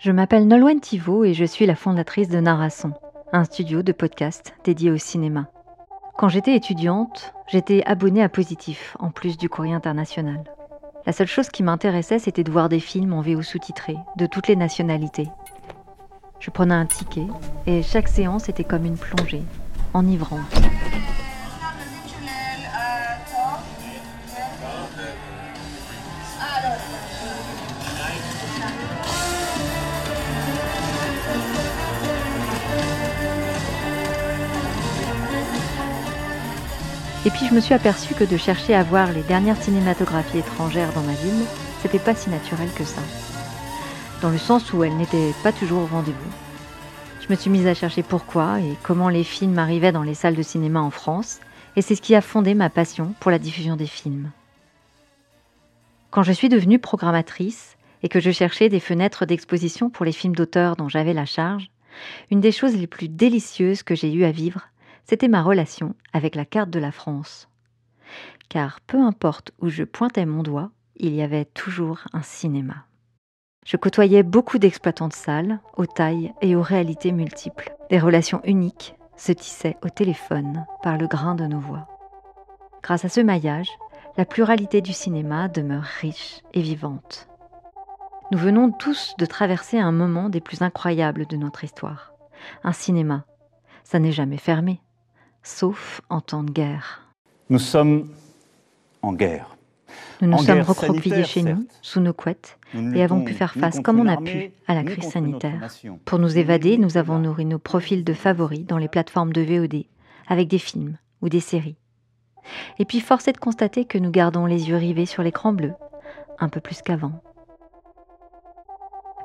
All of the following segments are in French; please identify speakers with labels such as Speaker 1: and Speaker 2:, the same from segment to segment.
Speaker 1: Je m'appelle Nolwenn Thivault et je suis la fondatrice de Narration, un studio de podcast dédié au cinéma. Quand j'étais étudiante, j'étais abonnée à Positif, en plus du courrier international. La seule chose qui m'intéressait, c'était de voir des films en VO sous-titrés, de toutes les nationalités. Je prenais un ticket et chaque séance était comme une plongée, enivrante. Et puis je me suis aperçue que de chercher à voir les dernières cinématographies étrangères dans ma ville, c'était pas si naturel que ça. Dans le sens où elles n'étaient pas toujours au rendez-vous. Je me suis mise à chercher pourquoi et comment les films arrivaient dans les salles de cinéma en France, et c'est ce qui a fondé ma passion pour la diffusion des films. Quand je suis devenue programmatrice et que je cherchais des fenêtres d'exposition pour les films d'auteurs dont j'avais la charge, une des choses les plus délicieuses que j'ai eu à vivre, c'était ma relation avec la carte de la France. Car peu importe où je pointais mon doigt, il y avait toujours un cinéma. Je côtoyais beaucoup d'exploitants de salles, aux tailles et aux réalités multiples. Des relations uniques se tissaient au téléphone par le grain de nos voix. Grâce à ce maillage, la pluralité du cinéma demeure riche et vivante. Nous venons tous de traverser un moment des plus incroyables de notre histoire. Un cinéma, ça n'est jamais fermé sauf en temps de guerre.
Speaker 2: Nous sommes en guerre.
Speaker 1: Nous nous sommes recroquevillés chez nous, sous nos couettes, et avons pu faire face comme on a pu à la crise sanitaire. Pour nous évader, nous avons nourri nos profils de favoris dans les plateformes de VOD, avec des films ou des séries. Et puis force est de constater que nous gardons les yeux rivés sur l'écran bleu, un peu plus qu'avant.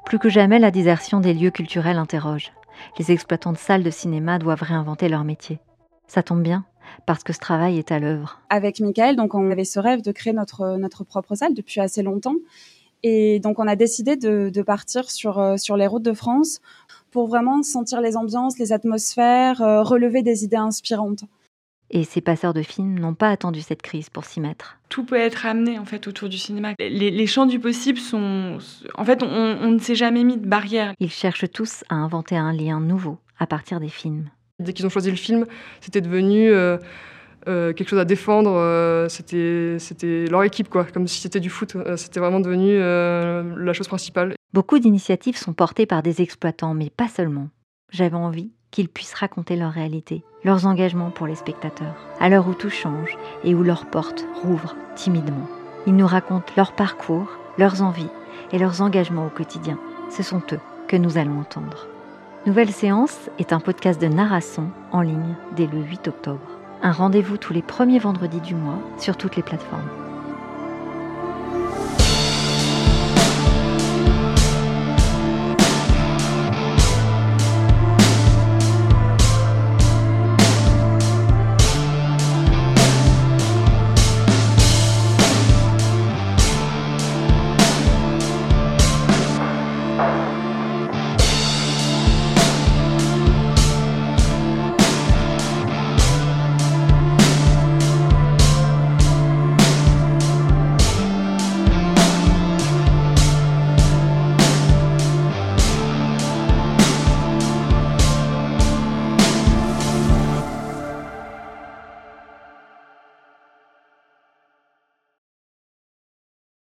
Speaker 1: Plus que jamais, la désertion des lieux culturels interroge. Les exploitants de salles de cinéma doivent réinventer leur métier. Ça tombe bien, parce que ce travail est à l'œuvre.
Speaker 3: Avec Michael, donc on avait ce rêve de créer notre, notre propre salle depuis assez longtemps. Et donc on a décidé de, de partir sur, euh, sur les routes de France pour vraiment sentir les ambiances, les atmosphères, euh, relever des idées inspirantes.
Speaker 1: Et ces passeurs de films n'ont pas attendu cette crise pour s'y mettre.
Speaker 4: Tout peut être amené en fait autour du cinéma. Les, les champs du possible sont, en fait, on, on ne s'est jamais mis de barrière.
Speaker 1: Ils cherchent tous à inventer un lien nouveau à partir des films.
Speaker 5: Dès qu'ils ont choisi le film, c'était devenu euh, euh, quelque chose à défendre. Euh, c'était, leur équipe, quoi, comme si c'était du foot. C'était vraiment devenu la chose principale.
Speaker 1: Beaucoup d'initiatives sont portées par des exploitants, mais pas seulement. J'avais envie qu'ils puissent raconter leur réalité, leurs engagements pour les spectateurs, à l'heure où tout change et où leurs portes rouvrent timidement. Ils nous racontent leur parcours, leurs envies et leurs engagements au quotidien. Ce sont eux que nous allons entendre. Nouvelle séance est un podcast de narration en ligne dès le 8 octobre. Un rendez-vous tous les premiers vendredis du mois sur toutes les plateformes.